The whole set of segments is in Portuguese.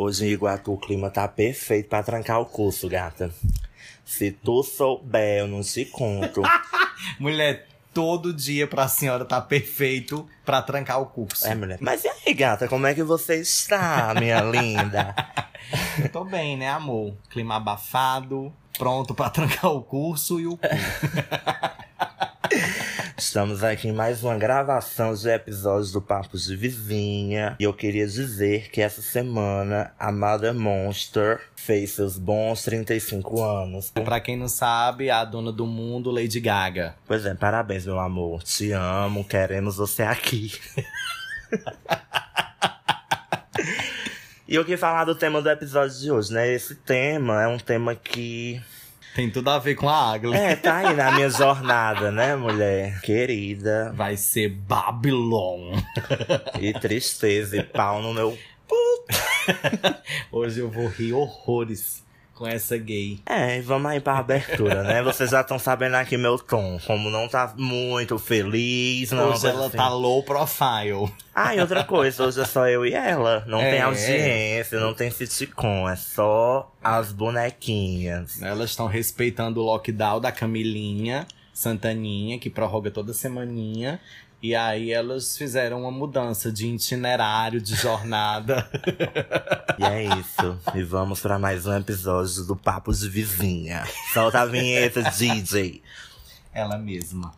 Hoje em Iguatu o clima tá perfeito pra trancar o curso, gata. Se tu souber, eu não te conto. Mulher, todo dia pra senhora tá perfeito pra trancar o curso. é, mulher. Mas e aí, gata, como é que você está, minha linda? Tô bem, né, amor? Clima abafado, pronto pra trancar o curso e o cu. Estamos aqui em mais uma gravação de episódios do Papos de Vizinha. E eu queria dizer que essa semana a Mother Monster fez seus bons 35 anos. pra quem não sabe, a dona do mundo, Lady Gaga. Pois é, parabéns, meu amor. Te amo, queremos você aqui. e eu queria falar do tema do episódio de hoje, né? Esse tema é um tema que. Tem tudo a ver com a Agli. É, tá aí na minha jornada, né, mulher? Querida. Vai ser Babylon. E tristeza e pau no meu. Hoje eu vou rir horrores com essa gay. É, vamos aí pra abertura, né? Vocês já estão sabendo aqui meu tom. Como não tá muito feliz, não. Hoje ela assim. tá low profile. Ah, e outra coisa, hoje é só eu e ela. Não É. tem audiência, não tem sitcom, é só as bonequinhas. Elas estão respeitando o lockdown da Camilinha Santaninha, que prorroga toda semaninha. E aí elas fizeram uma mudança de itinerário, de jornada. E é isso. E vamos pra mais um episódio do Papo de Vizinha. Solta a vinheta, DJ. Ela mesma.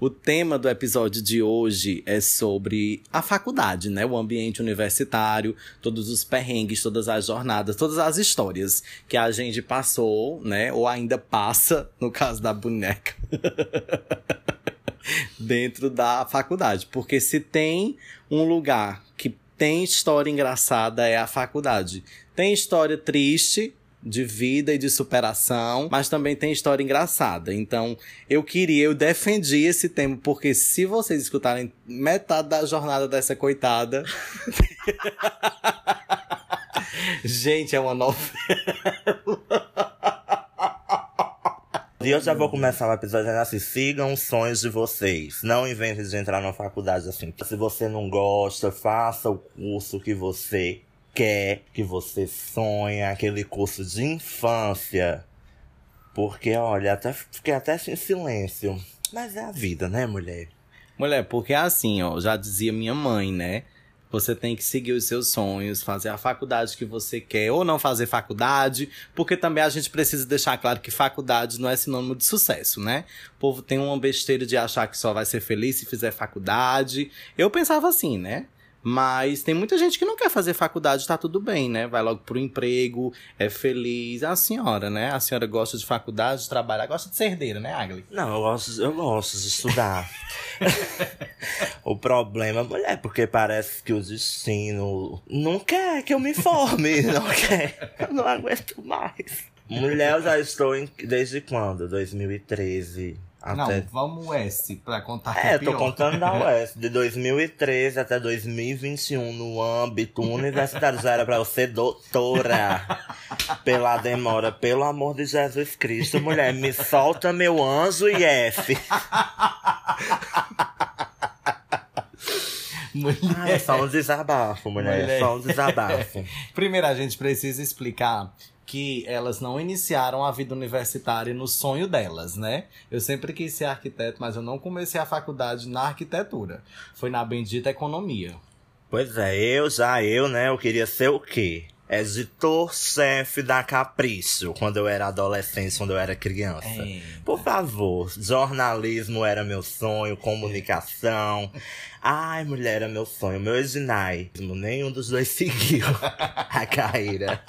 O tema do episódio de hoje é sobre a faculdade, né? O ambiente universitário, todos os perrengues, todas as jornadas, todas as histórias que a gente passou, né? Ou ainda passa, no caso da boneca, dentro da faculdade. Porque se tem um lugar que tem história engraçada, é a faculdade. Tem história triste, de vida e de superação, mas também tem história engraçada. Então, eu queria, eu defendi esse tema, porque se vocês escutarem metade da jornada dessa coitada. Gente, é uma novela. E eu já vou começar o episódio dizendo assim: sigam os sonhos de vocês. Não inventem de entrar numa faculdade assim. Se você não gosta, faça o curso que você quer, que você sonha, aquele curso de infância. Porque, olha, até fiquei até em silêncio. Mas é a vida, né, mulher? Mulher, porque é assim, ó, já dizia minha mãe, né? Você tem que seguir os seus sonhos, fazer a faculdade que você quer, ou não fazer faculdade, porque também a gente precisa deixar claro que faculdade não é sinônimo de sucesso, né? O povo tem uma besteira de achar que só vai ser feliz se fizer faculdade. Eu pensava assim, né? Mas tem muita gente que não quer fazer faculdade, tá tudo bem, né? Vai logo pro emprego, é feliz. A senhora, né? A senhora gosta de faculdade, de trabalhar, gosta de ser herdeira, né, Agli? Não, eu gosto, eu gosto de estudar. o problema, mulher, é porque parece que o destino não quer que eu me forme, não quer. Eu não aguento mais. Mulher, eu já estou em, desde quando? 2013. Até... Não, vamos S pra contar que É, é eu tô pior. contando da UES. De 2013 até 2021, no âmbito universitário, já era pra eu ser doutora. Pela demora, pelo amor de Jesus Cristo, mulher, me solta meu anjo e F. Mulher. Ah, é só um desabafo, mulher. Mulher. É só um desabafo. Primeiro, a gente precisa explicar que elas não iniciaram a vida universitária no sonho delas, né? Eu sempre quis ser arquiteto, mas eu não comecei a faculdade na arquitetura. Foi na bendita economia. Pois é, eu já, eu, né, eu queria ser o quê? Editor-chefe da Capricho, quando eu era adolescente, quando eu era criança. É. Por favor, jornalismo era meu sonho, comunicação. Ai, mulher, era meu sonho, meu Edinai. Nenhum dos dois seguiu a carreira.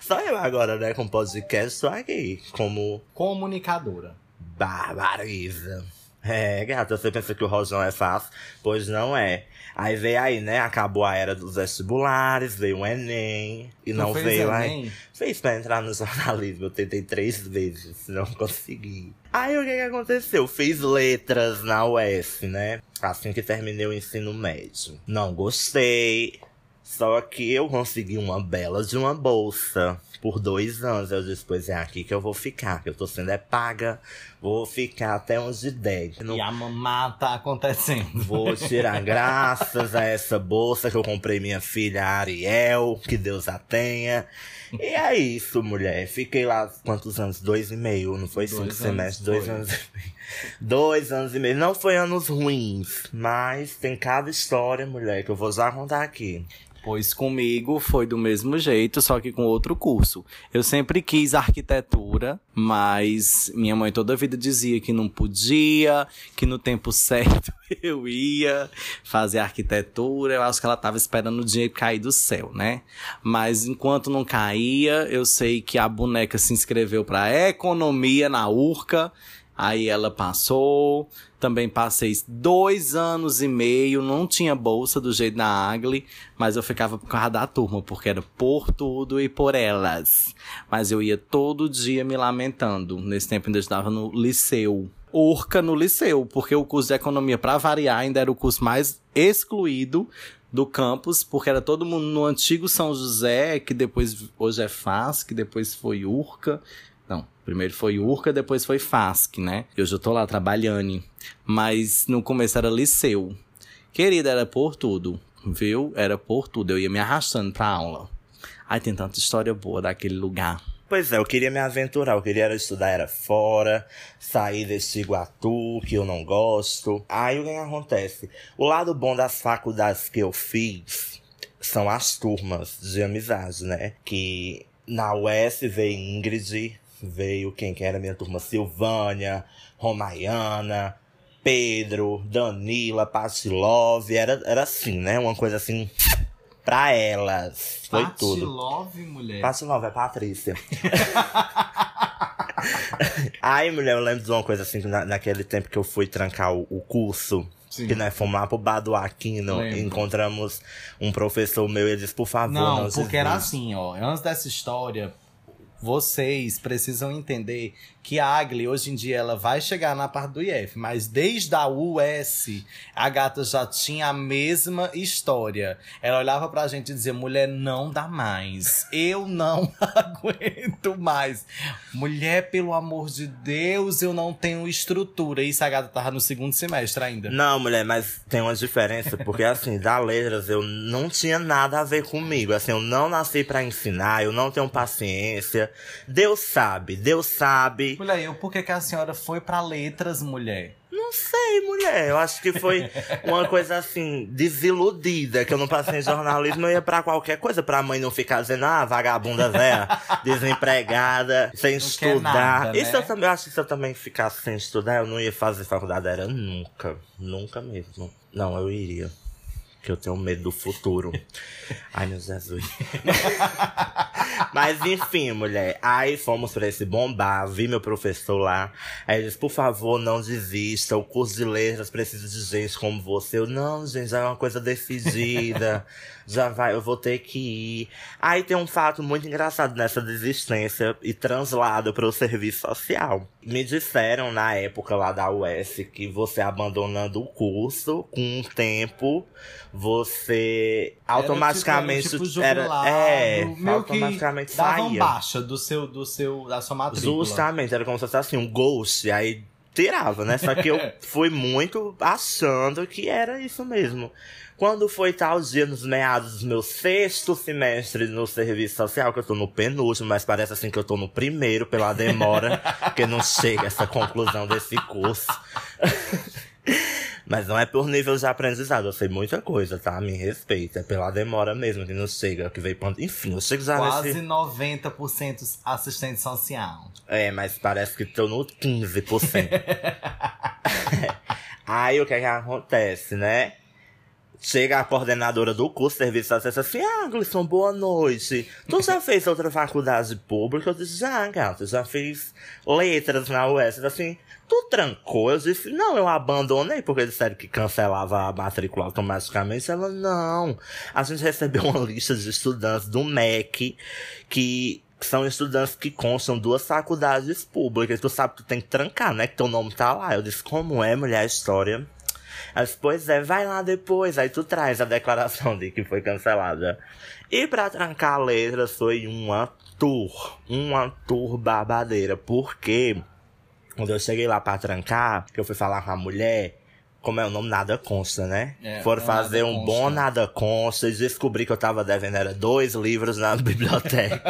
Só eu agora, né, com podcast, tô aqui, como Comunicadora. barbariza. É, gata, você pensa que o rojão é fácil? Pois não é. Aí veio aí, né? Acabou a era dos vestibulares, veio o Enem. E não, fez veio Enem? aí. Fez pra entrar no jornalismo. Eu tentei três vezes, não consegui. Aí o que, que aconteceu? Fiz letras na UF, né? Assim que terminei o ensino médio. Não gostei. Só que eu consegui uma bela de uma bolsa por dois anos. Eu disse, pois é aqui que eu vou ficar, que eu tô sendo é paga. Vou ficar até uns de 10. Não E a mamá tá acontecendo. Vou tirar graças a essa bolsa que eu comprei minha filha Ariel, que Deus a tenha. E é isso, mulher. Fiquei lá quantos anos? Dois e meio, não foi Dois cinco semestres? Dois foi. anos e meio. Dois anos e meio. Não foi anos ruins, mas tem cada história, mulher, que eu vou já contar aqui. Pois comigo foi do mesmo jeito, só que com outro curso. Eu sempre quis arquitetura, mas minha mãe toda a vida dizia que não podia, que no tempo certo eu ia fazer arquitetura. Eu acho que ela tava esperando o dinheiro cair do céu, né? Mas enquanto não caía, eu sei que a boneca se inscreveu para economia na URCA. Aí ela passou, também passei dois anos e meio, não tinha bolsa do jeito da Agli, mas eu ficava por causa da turma, porque era por tudo e por elas. Mas eu ia todo dia me lamentando. Nesse tempo ainda estava no liceu. Urca no liceu, porque o curso de economia, para variar, ainda era o curso mais excluído do campus, porque era todo mundo no antigo São José, que depois hoje é FAS, que depois foi Urca. Primeiro foi Urca, depois foi FASC, né? E hoje eu tô lá trabalhando. Mas no começo era liceu. Querida, era por tudo, viu? Era por tudo. Eu ia me arrastando pra aula. Ai, tem tanta história boa daquele lugar. Pois é, eu queria me aventurar, eu queria estudar era fora, sair desse Iguatu, que eu não gosto. Aí o que que acontece? O lado bom das faculdades que eu fiz são as turmas de amizade, né? Que na UES veio Ingrid, veio quem que era minha turma? Silvânia, Romaiana, Pedro, Danila, Patilove, era, era assim, né? Uma coisa assim pra elas. Foi tudo. Love, mulher. Passo nova, é Patrícia. Aí, mulher, eu lembro de uma coisa assim, que na, naquele tempo que eu fui trancar o, o curso, Sim. que nós fomos lá pro bar do Aquino, Lembro. encontramos um professor meu e ele disse, por favor, não, Não, porque era assim, ó. Antes dessa história, vocês precisam entender que a Agli, hoje em dia, ela vai chegar na parte do IF, mas desde a US, a gata já tinha a mesma história. Ela olhava pra gente e dizia: mulher, não dá mais. Eu não aguento mais. Mulher, pelo amor de Deus, eu não tenho estrutura. Isso a gata tava no segundo semestre ainda. Não, mulher, mas tem uma diferença, porque assim, da letras eu não tinha nada a ver comigo. Assim, eu não nasci pra ensinar, eu não tenho paciência. Deus sabe, Deus sabe. Mulher, eu, por que, que a senhora foi pra letras, mulher? Não sei, mulher. Eu acho que foi uma coisa assim, desiludida, que eu não passei em jornalismo, eu ia pra qualquer coisa, pra mãe não ficar dizendo, ah, vagabunda velha, desempregada, sem Não estudar. nada, Isso né? eu também eu acho que se eu também ficasse sem estudar, eu não ia fazer faculdade, era nunca. Nunca mesmo. Não, eu iria. Que eu tenho medo do futuro. Ai, meu Jesus. Mas enfim, mulher. Aí fomos pra esse bombar, vi meu professor lá. Aí ele disse, por favor, não desista. O curso de letras precisa de gente como você. Eu, não, gente, já é uma coisa decidida. já vai, eu vou ter que ir. Aí tem um fato muito engraçado nessa desistência e translado para o serviço social. Me disseram na época lá da US que você abandonando o curso, com um tempo, você automaticamente Era, tipo, era, jubilado, é, automaticamente saía. baixa do seu, do seu, da sua matrícula. Justamente, era como se fosse assim, um ghost, aí tirava, né? Só que eu fui muito achando que era isso mesmo. Quando foi tal dia, nos meados do meu sexto semestre no serviço social, que eu tô no penúltimo, mas parece assim que eu tô no primeiro pela demora, porque não chega essa conclusão desse curso. Mas não é por nível de aprendizado, eu sei muita coisa, tá? Me respeita. É pela demora mesmo que não chega, que veio pra... Enfim, eu chego já Quase nesse... 90% assistente social. É, mas parece que tô no 15%. Aí o que é que acontece, né? Chega a coordenadora do curso, serviço acesso assim, ah, Glisson, boa noite. Tu já fez outra faculdade pública? Eu disse, já, gata, já fiz letras na UES. Assim, tu trancou? Eu disse, não, eu abandonei, porque disseram que cancelava a matrícula automaticamente. Ela, não. A gente recebeu uma lista de estudantes do MEC que são estudantes que constam duas faculdades públicas. Tu sabe que tu tem que trancar, né? Que teu nome tá lá. Eu disse, como é, mulher, história? Disse, pois é, vai lá depois. Aí tu traz a declaração de que foi cancelada. E pra trancar letras foi uma tour. Uma tour babadeira. Porque quando eu cheguei lá pra trancar, que eu fui falar com a mulher, como é o nome, nada consta, né? É, Foram bom fazer um consta. bom nada consta e descobri que eu tava devendo era dois livros na biblioteca.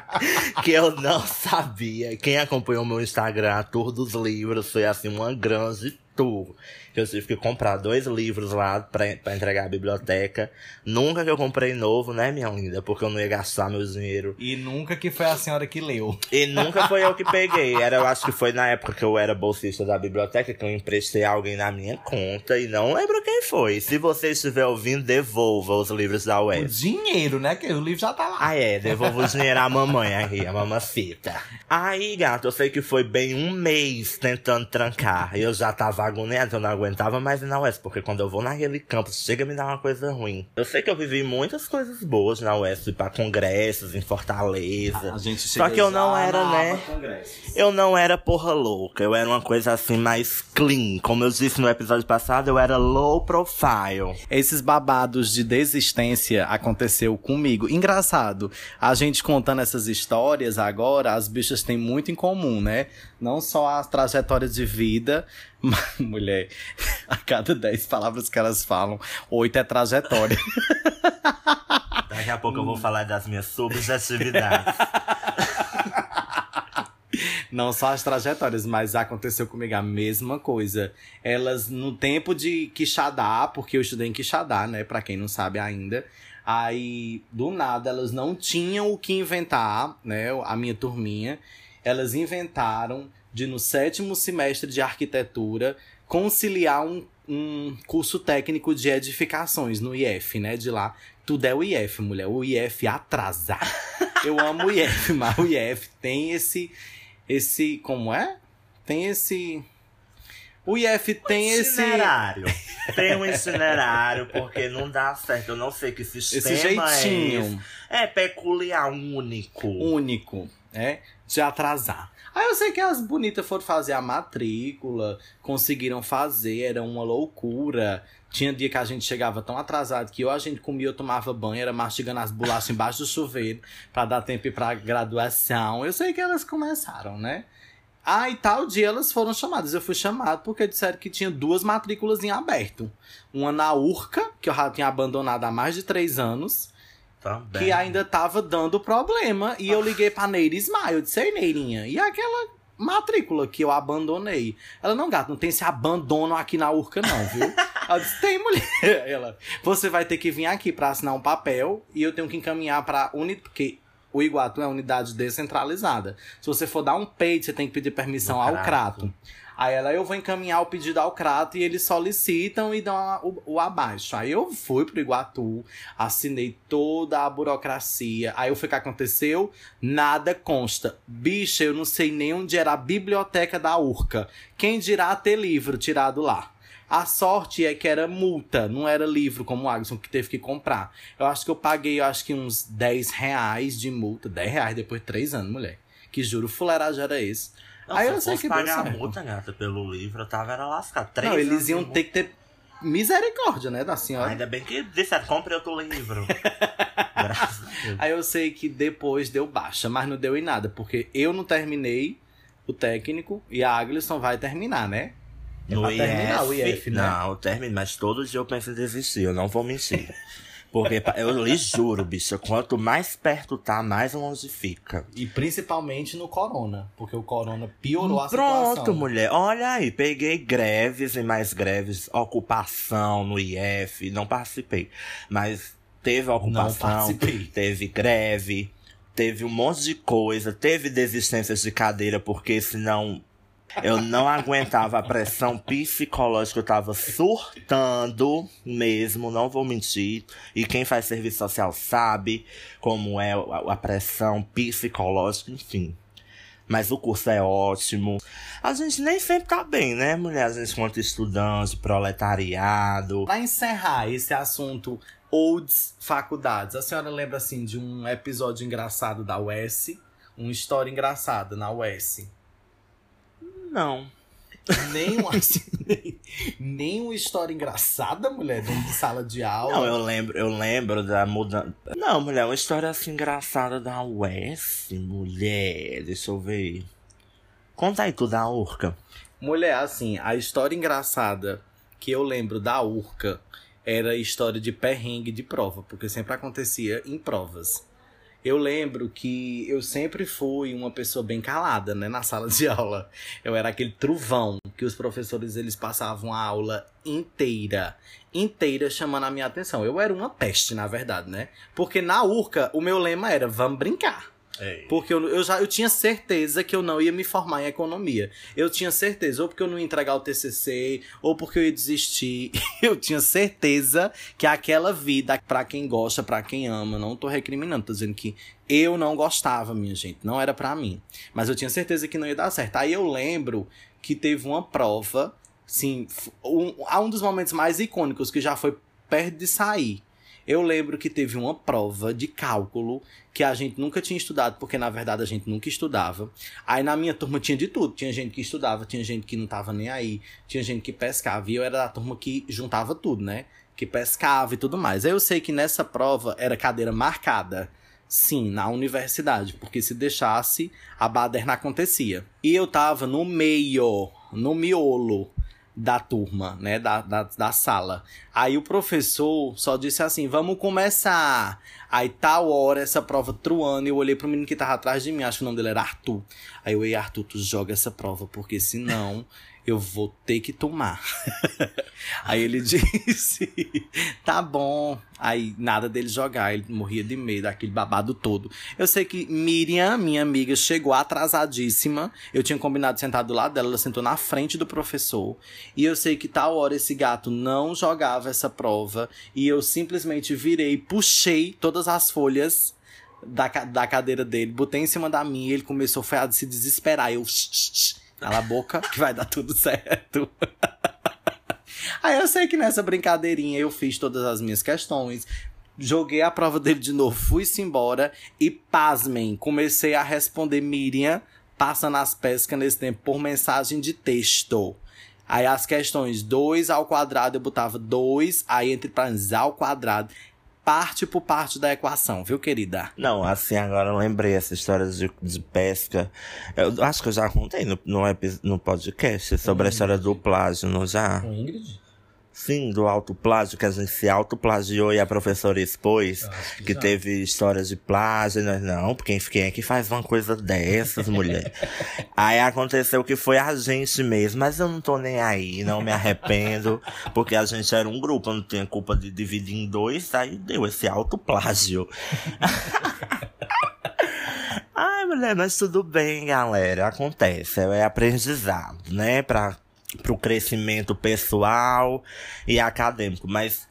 que eu não sabia. Quem acompanhou meu Instagram, a tour dos livros, foi assim uma grande tour. Que eu tive que comprar dois livros lá pra, pra entregar à biblioteca. Nunca que eu comprei novo, né, minha linda? Porque eu não ia gastar meu dinheiro. E nunca que foi a senhora que leu. E nunca foi eu que peguei. Era, eu acho que foi na época que eu era bolsista da biblioteca que eu emprestei alguém na minha conta e não lembro quem foi. Se você estiver ouvindo, devolva os livros da O UES. dinheiro, né? Que o livro já tá lá. Ah, é, devolva o dinheiro à mamãe aqui, a mamacita. Aí, gato, eu sei que foi bem um mês tentando trancar. E eu já tava agoniado, eu não aguentava mais ir na UES, porque quando eu vou naquele campus, chega a me dar uma coisa ruim. Eu sei que eu vivi muitas coisas boas na UES, pra congressos em Fortaleza. A gente Só que eu não era, né? congressos. Eu não era porra louca, eu era uma coisa assim mais clean. Como eu disse no episódio passado, eu era low profile. Esses babados de desistência aconteceu comigo. Engraçado, a gente contando essas histórias agora, as bichas têm muito em comum, né? Não só as trajetórias de vida, mas, mulher, a cada 10 palavras que elas falam, oito é trajetória. Daqui a pouco eu vou falar das minhas subjetividades. Não só as trajetórias, mas aconteceu comigo a mesma coisa. Elas, no tempo de Quixadá, porque eu estudei em Quixadá, né? Pra quem não sabe ainda. Aí, do nada, elas não tinham o que inventar, né? A minha turminha. Elas inventaram de, no sétimo semestre de arquitetura, conciliar um, um curso técnico de edificações no IF, né? De lá. Tudo é o IF, mulher. O IF atrasa. Eu amo o IF, mas o IF tem esse esse. Como é? Tem esse. O IF tem esse. itinerário. Tem um itinerário, porque não dá certo. Eu não sei que sistema Esse jeitinho é esse. É peculiar, único. único, né? De atrasar. Aí eu sei que as bonitas foram fazer a matrícula, conseguiram fazer, era uma loucura. Tinha dia que a gente chegava tão atrasado que ou a gente comia ou tomava banho, era mastigando as bolachas embaixo do chuveiro pra dar tempo pra graduação. Eu sei que elas começaram, né? Aí tal dia elas foram chamadas. Eu fui chamado porque disseram que tinha duas matrículas em aberto. Uma na Urca, que eu já tinha abandonado há mais de três anos, Também. que ainda tava dando problema. E eu liguei pra Neira Ismael. Eu disse, ei, Neirinha, e aquela matrícula que eu abandonei? Ela, não, gato, não tem esse abandono aqui na Urca, não, viu? eu disse, tem, mulher. Ela, você vai ter que vir aqui pra assinar um papel e eu tenho que encaminhar pra unidade. Porque o Iguatu é uma unidade descentralizada. Se você for dar um peito, você tem que pedir permissão ao Crato. Aí ela, eu vou encaminhar o pedido ao Crato e eles solicitam e dão a- o, o abaixo. Aí eu fui pro Iguatu, assinei toda a burocracia. Aí o que aconteceu? Nada consta. Bicha, eu não sei nem onde era a biblioteca da Urca. Quem dirá ter livro tirado lá? A sorte é que era multa, não era livro como o Agson que teve que comprar. Eu acho que eu paguei, eu acho que uns 10 reais de multa. 10 reais depois de 3 anos, mulher. Que juro, fuleiragem era esse. Não, Aí se eu sei que pagar a multa, gata, pelo livro, eu tava era lascado. Três Não, eles iam ter que ter misericórdia, né, da senhora. Ainda bem que disseram, compre outro livro. Graças a Deus. Aí eu sei que depois deu baixa, mas não deu em nada, porque eu não terminei o técnico e a Aglisson vai terminar, né? É No IF, terminar o IF, né? Não, termino, mas todo dia eu penso em desistir, eu não vou mentir. Porque eu lhe juro, bicho, quanto mais perto tá, mais longe fica. E principalmente no Corona, porque o Corona piorou a Pronto, situação. mulher. Olha aí, peguei greves e mais greves, ocupação no IF, não participei. Mas teve ocupação, teve greve, teve um monte de coisa, teve desistências de cadeira, porque senão Eu não aguentava a pressão psicológica, eu tava surtando mesmo, não vou mentir. E quem faz serviço social sabe como é a pressão psicológica, enfim. Mas o curso é ótimo. A gente nem sempre tá bem, né, mulher? A gente, quanto estudante, proletariado. Pra encerrar esse assunto olds faculdades, a senhora lembra assim de um episódio engraçado da UES? Uma história engraçada na UES? Não. Nem uma, assim, nem, nem uma história engraçada, mulher, dentro de sala de aula. Não, eu lembro, eu lembro da mudança. Não, mulher, uma história assim engraçada da UES, mulher. Deixa eu ver. Conta aí tu da Urca. Mulher, assim, a história engraçada que eu lembro da Urca era a história de perrengue de prova, porque sempre acontecia em provas. Eu lembro que eu sempre fui uma pessoa bem calada, né, na sala de aula. Eu era aquele truvão que os professores eles passavam a aula inteira, inteira chamando a minha atenção. Eu era uma peste, na verdade, né? Porque na URCA o meu lema era vamos brincar. Ei. Porque eu, eu já eu tinha certeza que eu não ia me formar em economia. Eu tinha certeza, ou porque eu não ia entregar o TCC, ou porque eu ia desistir. Eu tinha certeza que aquela vida, para quem gosta, para quem ama, não tô recriminando, tô dizendo que eu não gostava, minha gente, não era para mim. Mas eu tinha certeza que não ia dar certo. Aí eu lembro que teve uma prova, sim, um, um dos momentos mais icônicos que já foi perto de sair eu lembro que teve uma prova de cálculo que a gente nunca tinha estudado, porque na verdade a gente nunca estudava. Aí na minha turma tinha de tudo. Tinha gente que estudava, tinha gente que não tava nem aí, tinha gente que pescava. E eu era da turma que juntava tudo, né? Que pescava e tudo mais. Aí eu sei que nessa prova era cadeira marcada. Sim, na universidade, porque se deixasse, a baderna acontecia. E eu tava no meio, no miolo da turma, né, da, da, da sala. Aí o professor só disse assim, vamos começar. Aí tal hora, essa prova truando, eu olhei pro menino que tava atrás de mim, acho que o nome dele era Arthur. Aí eu, ei Arthur, tu joga essa prova, porque senão eu vou ter que tomar. Aí ele disse, tá bom. Aí nada dele jogar, ele morria de medo, aquele babado todo. Eu sei que Miriam, minha amiga, chegou atrasadíssima. Eu tinha combinado sentar do lado dela, ela sentou na frente do professor. E eu sei que tal hora esse gato não jogava essa prova. E eu simplesmente virei, puxei todas as folhas da, da cadeira dele, botei em cima da minha e ele começou a se desesperar. Eu, shh, shh, Cala a boca que vai dar tudo certo. Aí eu sei que nessa brincadeirinha eu fiz todas as minhas questões, joguei a prova dele de novo, fui-se embora e, pasmem, comecei a responder Miriam passando as pescas nesse tempo por mensagem de texto. Aí as questões 2 ao quadrado eu botava 2, aí entre parênteses ao quadrado parte por parte da equação, viu, querida? Não, assim, agora eu lembrei essa história de, de pesca. Eu acho que eu já contei no, no, no podcast sobre a história do plágio, não já? Com Ingrid? Sim, do autoplágio, que a gente se autoplagiou e a professora expôs que, que teve histórias de plágio. Nós, não, porque quem é que faz uma coisa dessas, mulher? aí aconteceu que foi a gente mesmo, mas eu não tô nem aí, não me arrependo, porque a gente era um grupo, eu não tinha culpa de dividir em dois, aí deu esse autoplágio. Ai, mulher, mas tudo bem, galera. Acontece, é aprendizado, né? Pra pro crescimento pessoal e acadêmico, mas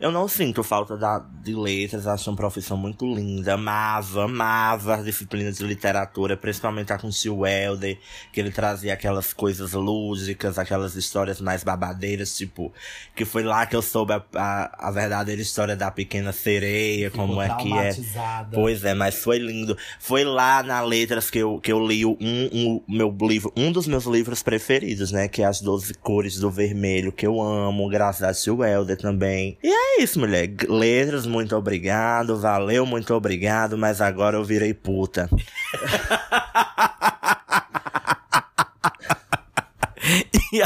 eu não sinto falta da, de letras, acho uma profissão muito linda. Amava, amava as disciplinas de literatura, principalmente a com o Tio Helder, que ele trazia aquelas coisas lúdicas, aquelas histórias mais babadeiras, tipo, que foi lá que eu soube a, a, a verdadeira história da pequena sereia, Ficou como é que é. Pois é, mas foi lindo. Foi lá na letras que eu, que eu li um, um, meu livro, um dos meus livros preferidos, né? Que é As Doze Cores do Vermelho, que eu amo, graças a Tio Helder também. E é isso, mulher. Letras, muito obrigado. Valeu, muito obrigado. Mas agora eu virei puta. e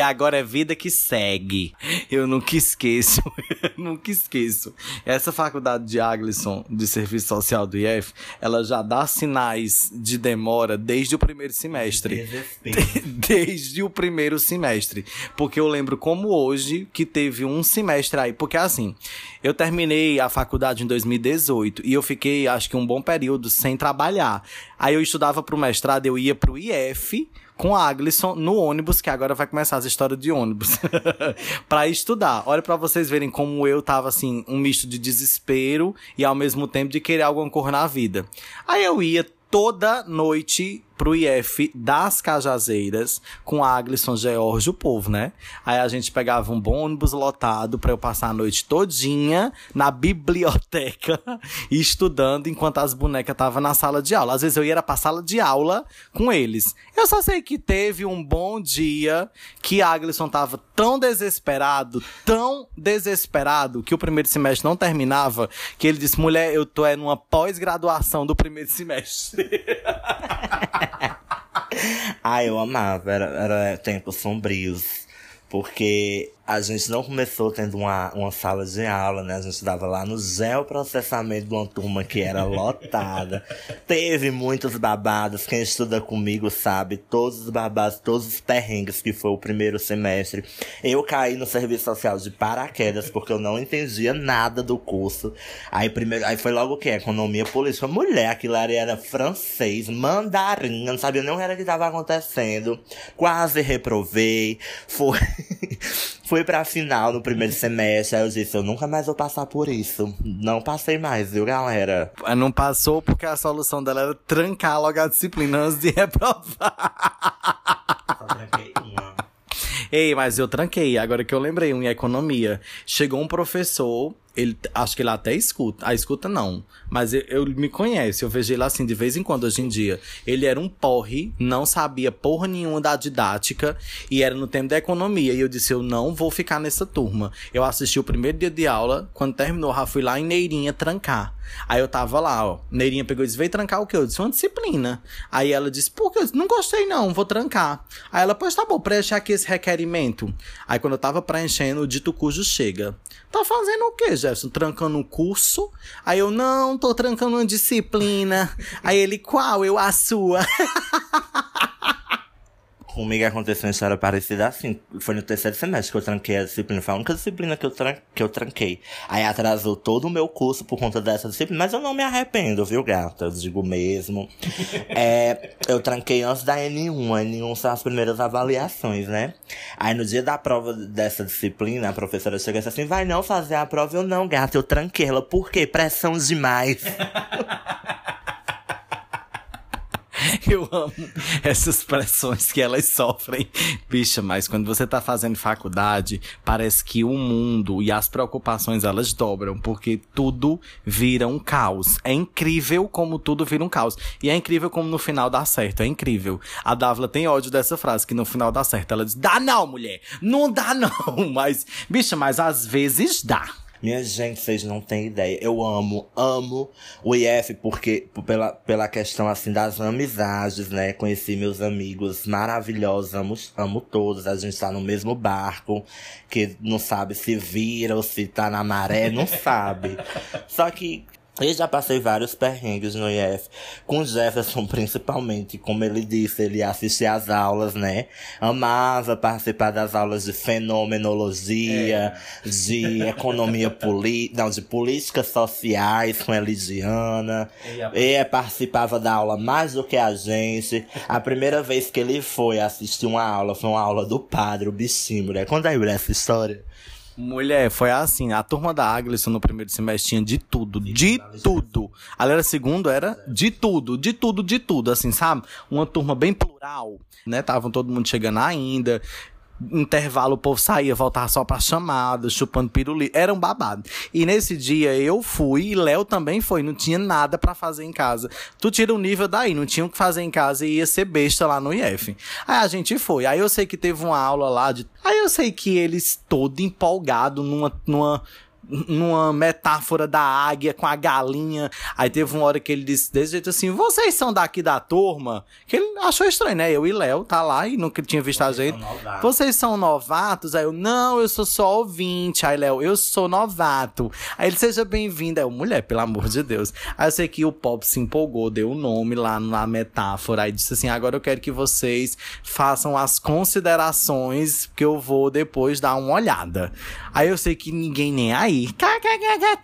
agora é vida que segue. Eu nunca esqueço, nunca esqueço. Essa faculdade de Aglisson, de Serviço Social do IF, ela já dá sinais de demora desde o primeiro semestre. Desde o primeiro semestre. Porque eu lembro como hoje que teve um semestre aí. Porque assim, eu terminei a faculdade em 2018 e eu fiquei, acho que um bom período sem trabalhar. Aí eu estudava pro mestrado, eu ia pro IF com a Aglisson no ônibus, que agora vai começar as histórias de ônibus, para estudar. Olha para vocês verem como eu tava assim, um misto de desespero e ao mesmo tempo de querer alguma cor na vida. Aí eu ia toda noite pro IF das Cajazeiras com a Aglisson George, o povo, né? Aí a gente pegava um bom ônibus lotado para eu passar a noite todinha na biblioteca estudando enquanto as bonecas estavam na sala de aula. Às vezes eu ia pra sala de aula com eles. Eu só sei que teve um bom dia que a Aglisson tava tão desesperado, tão desesperado, que o primeiro semestre não terminava, que ele disse, mulher, eu tô é numa pós-graduação do primeiro semestre. ah, eu amava, era, era tempos sombrios. Porque a gente não começou tendo uma, uma sala de aula, né? A gente estava lá no geoprocessamento de uma turma que era lotada. Teve muitos babados. Quem estuda comigo sabe todos os babados, todos os perrengues que foi o primeiro semestre. Eu caí no serviço social de paraquedas porque eu não entendia nada do curso. Aí primeiro, aí foi logo o que? Economia política. Mulher, aquilo ali era francês, mandarim, eu não sabia nem o que era que estava acontecendo. Quase reprovei. Foi. Fui pra final no primeiro semestre, aí eu disse, eu nunca mais vou passar por isso. Não passei mais, viu, galera? Não passou porque a solução dela era trancar logo a disciplina antes de reprovar. Só tranquei uma. Ei, mas eu tranquei, agora que eu lembrei, em economia. Chegou um professor ele acho que ele até escuta. A escuta não. Mas eu, eu, me conhece, eu vejo ele assim de vez em quando hoje em dia. Ele era um porre, não sabia porra nenhuma da didática e era no tempo da economia. E eu disse: eu não vou ficar nessa turma. Eu assisti o primeiro dia de aula, quando terminou, já fui lá em Neirinha trancar. Aí eu tava lá, ó. Neirinha pegou e disse: veio trancar o quê? Eu disse: uma disciplina. Aí ela disse: que? Eu disse: não gostei não, vou trancar. Aí ela, pois tá bom, preenche aqui esse requerimento. Aí quando eu tava preenchendo, o dito cujo chega. Tá fazendo o quê, Jefferson? Trancando um curso? Aí eu, não, tô trancando uma disciplina. Aí ele, qual? Eu, a sua. Comigo aconteceu uma história parecida assim. Foi no terceiro semestre que eu tranquei a disciplina. Foi a única disciplina que eu, tran que eu tranquei. Aí atrasou todo o meu curso por conta dessa disciplina. Mas eu não me arrependo, viu, gata? Eu digo mesmo. é, eu tranquei antes da N1. A N1 são as primeiras avaliações, né? Aí no dia da prova dessa disciplina, a professora chegou e disse assim: vai não fazer a prova? Eu não, gata. Eu tranquei ela. Por quê? Pressão demais. Eu amo essas pressões que elas sofrem. Bicha, mas quando você tá fazendo faculdade, parece que o mundo e as preocupações elas dobram, porque tudo vira um caos. É incrível como tudo vira um caos. E é incrível como no final dá certo. É incrível. A Dávila tem ódio dessa frase, que no final dá certo. Ela diz: dá não, mulher! Não dá não! Mas, bicha, mas às vezes dá. Minha gente, vocês não têm ideia. Eu amo, amo o IF porque pela, pela questão assim das amizades, né? Conheci meus amigos maravilhosos, amo, amo todos. A gente tá no mesmo barco, que não sabe se vira ou se tá na maré, não sabe. Só que eu já passei vários perrengues no IF, com o Jefferson principalmente, como ele disse, ele assistia às aulas, né? Amava participar das aulas de fenomenologia, é. de economia política, não, de políticas sociais com a Elidiana. Ele participava da aula mais do que a gente. A primeira vez que ele foi assistir uma aula foi uma aula do padre, o bichinho, né? Conta aí essa história. Mulher, foi assim, a turma da Aglisson no primeiro semestre tinha de tudo, de tudo. A era segundo era de tudo, de tudo, de tudo, assim, sabe? Uma turma bem plural, né? Estavam todo mundo chegando ainda intervalo o povo saía, voltava só pra chamada, chupando pirulito. Era um babado. E nesse dia eu fui e Léo também foi. Não tinha nada para fazer em casa. Tu tira o nível daí, não tinha o que fazer em casa e ia ser besta lá no IF. Aí a gente foi. Aí eu sei que teve uma aula lá de. Aí eu sei que eles todo empolgado numa, numa numa metáfora da águia com a galinha. Aí teve uma hora que ele disse desse jeito assim: vocês são daqui da turma? Que ele achou estranho, né? Eu e Léo tá lá e nunca tinha visto vocês a gente. São vocês são novatos? Aí eu, não, eu sou só ouvinte. Aí Léo, eu sou novato. Aí ele, seja bem-vindo. Aí eu, mulher, pelo amor de Deus. Aí eu sei que o Pop se empolgou, deu o um nome lá na metáfora. Aí disse assim: agora eu quero que vocês façam as considerações que eu vou depois dar uma olhada. Aí eu sei que ninguém nem aí aí.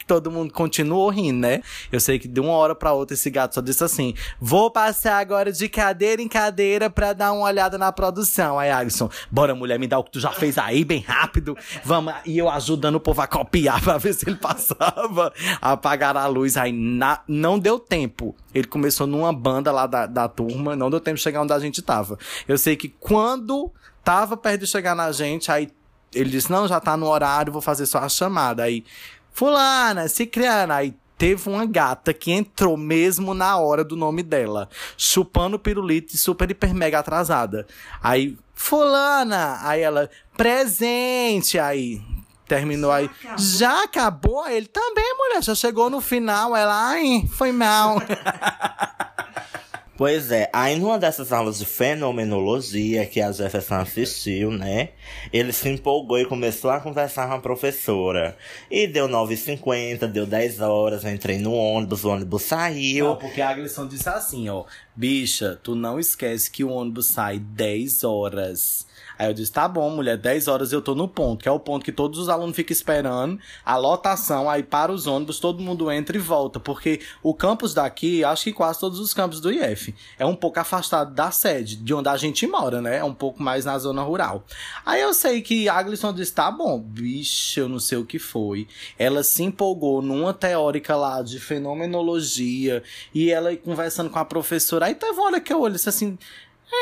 Todo mundo continuou rindo, né? Eu sei que de uma hora pra outra esse gato só disse assim: vou passar agora de cadeira em cadeira pra dar uma olhada na produção. Aí, Alisson, bora, mulher, me dá o que tu já fez aí, bem rápido. Vamos. E eu ajudando o povo a copiar pra ver se ele passava. Apagar a luz. Aí na... não deu tempo. Ele começou numa banda lá da, da turma, não deu tempo de chegar onde a gente tava. Eu sei que quando tava perto de chegar na gente, aí ele disse: Não, já tá no horário, vou fazer só a chamada. Aí, Fulana, se criando. Aí teve uma gata que entrou mesmo na hora do nome dela, chupando pirulito e super, hiper, mega atrasada. Aí, Fulana, aí ela, presente, aí. Terminou já aí. Acabou. Já acabou? Ele também, mulher. Já chegou no final. Ela, ai, foi mal. Pois é, aí numa dessas aulas de fenomenologia que a Jefferson assistiu, né? Ele se empolgou e começou a conversar com a professora. E deu 9h50, deu 10 horas, entrei no ônibus, o ônibus saiu. Não, porque a Aglisson disse assim, ó. Bicha, tu não esquece que o ônibus sai 10 horas. Aí eu disse, tá bom, mulher, 10 horas eu tô no ponto, que é o ponto que todos os alunos ficam esperando, a lotação, aí para os ônibus, todo mundo entra e volta, porque o campus daqui, acho que quase todos os campos do IF, é um pouco afastado da sede, de onde a gente mora, né? É um pouco mais na zona rural. Aí eu sei que a Aglisson disse, tá bom, bicho, eu não sei o que foi. Ela se empolgou numa teórica lá de fenomenologia, e ela conversando com a professora, aí teve uma hora que eu olhei assim,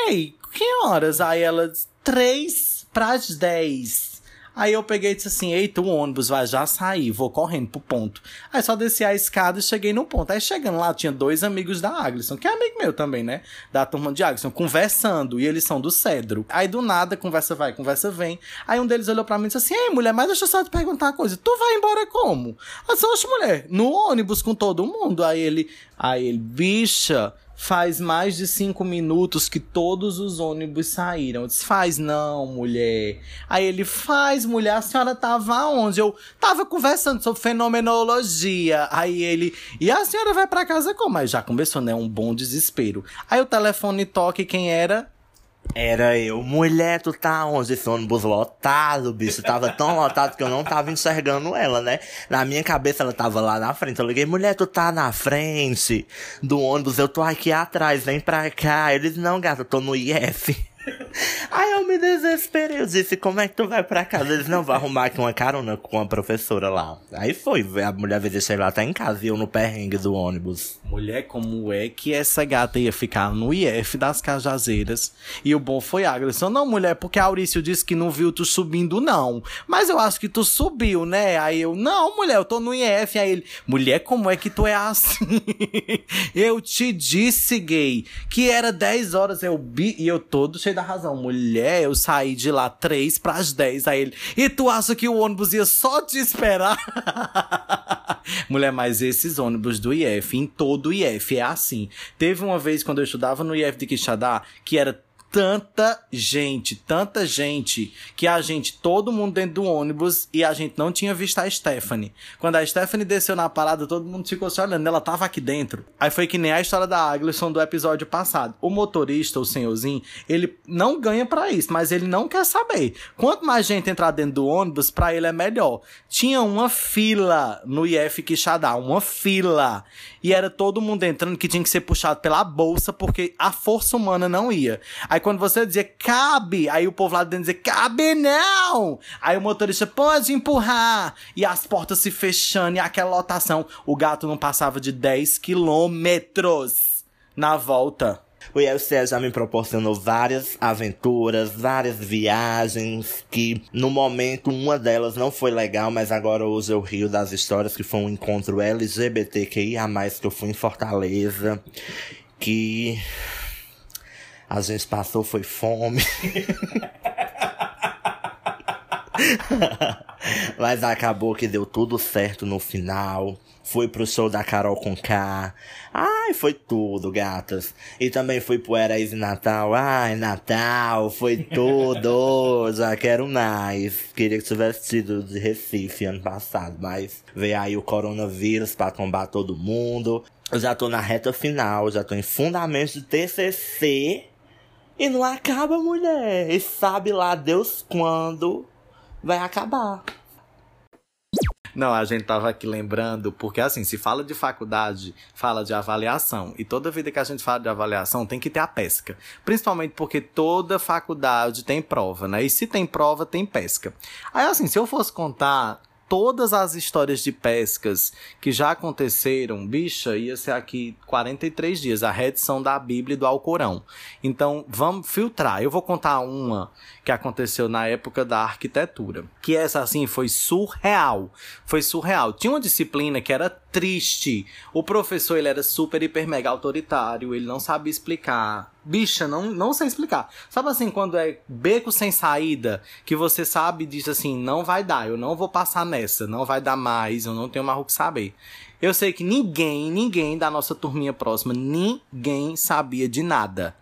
ei, que horas? Aí ela, três para as dez. Aí eu peguei e disse assim: Eita, o ônibus vai já sair, vou correndo pro ponto. Aí só desci a escada e cheguei no ponto. Aí chegando lá, tinha dois amigos da Aglisson, que é amigo meu também, né? Da turma de Aglisson, conversando. E eles são do Cedro. Aí do nada, conversa vai, conversa vem. Aí um deles olhou pra mim e disse assim: Ei, mulher, mas deixa eu só te perguntar uma coisa. Tu vai embora como? Eu disse: Oxe, mulher, no ônibus com todo mundo. Aí ele, aí ele, bicha faz mais de cinco minutos que todos os ônibus saíram. Eu disse, faz não, mulher. Aí ele, faz, mulher, a senhora tava onde? Eu tava conversando sobre fenomenologia. Aí ele, e a senhora vai para casa como? Aí já começou, né? Um bom desespero. Aí o telefone toca e quem era? Era eu. Mulher, tu tá onde? Esse ônibus lotado, bicho. Tava tão lotado que eu não tava enxergando ela, né? Na minha cabeça ela tava lá na frente. Eu liguei, mulher, tu tá na frente do ônibus, eu tô aqui atrás, vem pra cá. Eles, não, gata, eu tô no IF. Aí eu me desesperei. Eu disse, como é que tu vai pra casa? Eles não vão arrumar aqui uma carona com a professora lá. Aí foi, a mulher veio deixar lá tá em casa e eu no perrengue do ônibus. Mulher, como é que essa gata ia ficar no IF das Cajazeiras? E o bom foi a agressão. Não, mulher, porque a Aurício disse que não viu tu subindo, não. Mas eu acho que tu subiu, né? Aí eu, não, mulher, eu tô no IF. Aí ele, mulher, como é que tu é assim? eu te disse, gay, que era 10 horas. Eu bi, e eu todo cheio da razão. Mulher, eu saí de lá 3 para as 10. Aí ele, e tu acha que o ônibus ia só te esperar? Mulher, mas esses ônibus do IF, em todo o IF, é assim. Teve uma vez quando eu estudava no IF de Quixadá, que era tanta gente, tanta gente, que a gente, todo mundo dentro do ônibus e a gente não tinha visto a Stephanie. Quando a Stephanie desceu na parada, todo mundo ficou se olhando, ela tava aqui dentro. Aí foi que nem a história da Aglisson do episódio passado. O motorista, o senhorzinho, ele não ganha para isso, mas ele não quer saber. Quanto mais gente entrar dentro do ônibus, para ele é melhor. Tinha uma fila no IF Quixadá, uma fila. E era todo mundo entrando que tinha que ser puxado pela bolsa, porque a força humana não ia. Aí Aí quando você dizia cabe, aí o povo lá dentro dizia cabe não! Aí o motorista pode empurrar! E as portas se fechando e aquela lotação. O gato não passava de 10 quilômetros na volta. O IFCE já me proporcionou várias aventuras, várias viagens, que no momento uma delas não foi legal, mas agora hoje eu rio das histórias que foi um encontro LGBTQIA+, que eu fui em Fortaleza, que a gente passou foi fome. Mas acabou que deu tudo certo no final. Fui pro show da Carol com K. Ai, foi tudo, gatas. E também fui pro Heróis Natal. Ai, Natal, foi tudo. Já quero mais. Queria que tivesse sido de Recife ano passado, mas veio aí o coronavírus pra tombar todo mundo. Eu já tô na reta final, já tô em fundamentos de TCC. E não acaba, mulher. E sabe lá Deus quando vai acabar. Não, a gente tava aqui lembrando, porque assim, se fala de faculdade, fala de avaliação. E toda vida que a gente fala de avaliação, tem que ter a pesca. Principalmente porque toda faculdade tem prova, né? E se tem prova, tem pesca. Aí assim, se eu fosse contar todas as histórias de pescas que já aconteceram, bicha, ia ser aqui 43 dias, a redição da Bíblia e do Alcorão. Então, vamos filtrar. Eu vou contar uma que aconteceu na época da arquitetura. Que essa, assim, foi surreal. Foi surreal. Tinha uma disciplina que era triste. O professor, ele era super, hiper, mega autoritário. Ele não sabia explicar. Bicha, não, não sei explicar. Sabe assim, quando é beco sem saída, que você sabe e diz assim, não vai dar, eu não vou passar nessa, não vai dar mais, eu não tenho mais o que saber. Eu sei que ninguém, ninguém da nossa turminha próxima, ninguém sabia de nada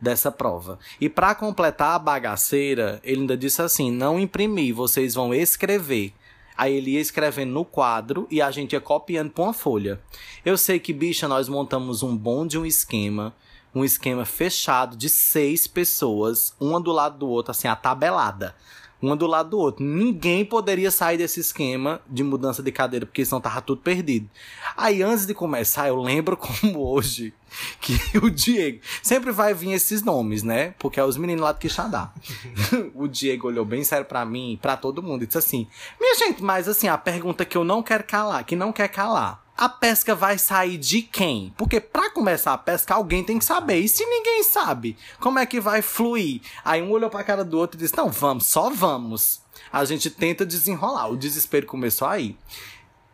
dessa prova. E para completar a bagaceira, ele ainda disse assim: não imprimir, vocês vão escrever. Aí ele ia escrevendo no quadro e a gente ia copiando para uma folha. Eu sei que, bicha, nós montamos um bom de um esquema, um esquema fechado de seis pessoas, uma do lado do outro, assim, atabelada uma do lado do outro. Ninguém poderia sair desse esquema de mudança de cadeira, porque senão tava tudo perdido. Aí, antes de começar, eu lembro como hoje que o Diego. Sempre vai vir esses nomes, né? Porque é os meninos lá do Quixadá. o Diego olhou bem sério para mim e pra todo mundo e disse assim: Minha gente, mas assim, a pergunta que eu não quero calar, que não quer calar a pesca vai sair de quem? Porque para começar a pesca, alguém tem que saber. E se ninguém sabe, como é que vai fluir? Aí um olhou pra cara do outro e disse: Não, vamos, só vamos. A gente tenta desenrolar. O desespero começou aí.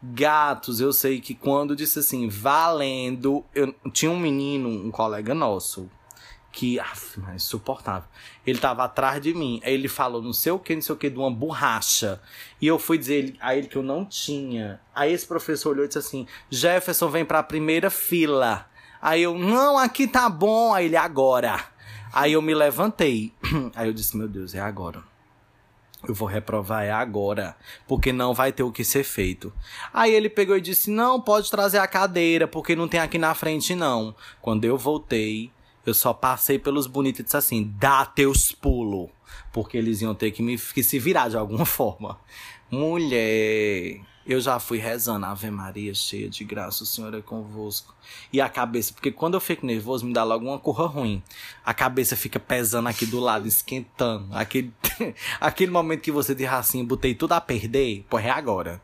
Gatos, eu sei que quando disse assim, valendo, eu tinha um menino, um colega nosso, que, af, mas insuportável. Ele tava atrás de mim. Aí ele falou não sei o que, não sei o que, de uma borracha. E eu fui dizer a ele que eu não tinha. Aí esse professor olhou e disse assim: Jefferson, vem pra primeira fila. Aí eu, não, aqui tá bom. Aí ele, agora. Aí eu me levantei. Aí eu disse: Meu Deus, é agora. Eu vou reprovar é agora, porque não vai ter o que ser feito. Aí ele pegou e disse: Não, pode trazer a cadeira, porque não tem aqui na frente, não. Quando eu voltei, eu só passei pelos bonitos e disse assim: dá teus pulos. Porque eles iam ter que me que se virar de alguma forma. Mulher, eu já fui rezando, Ave Maria, cheia de graça, o Senhor é convosco. E a cabeça, porque quando eu fico nervoso, me dá logo uma corra ruim. A cabeça fica pesando aqui do lado, esquentando. Aquele, aquele momento que você de racinho, botei tudo a perder, pô, é agora.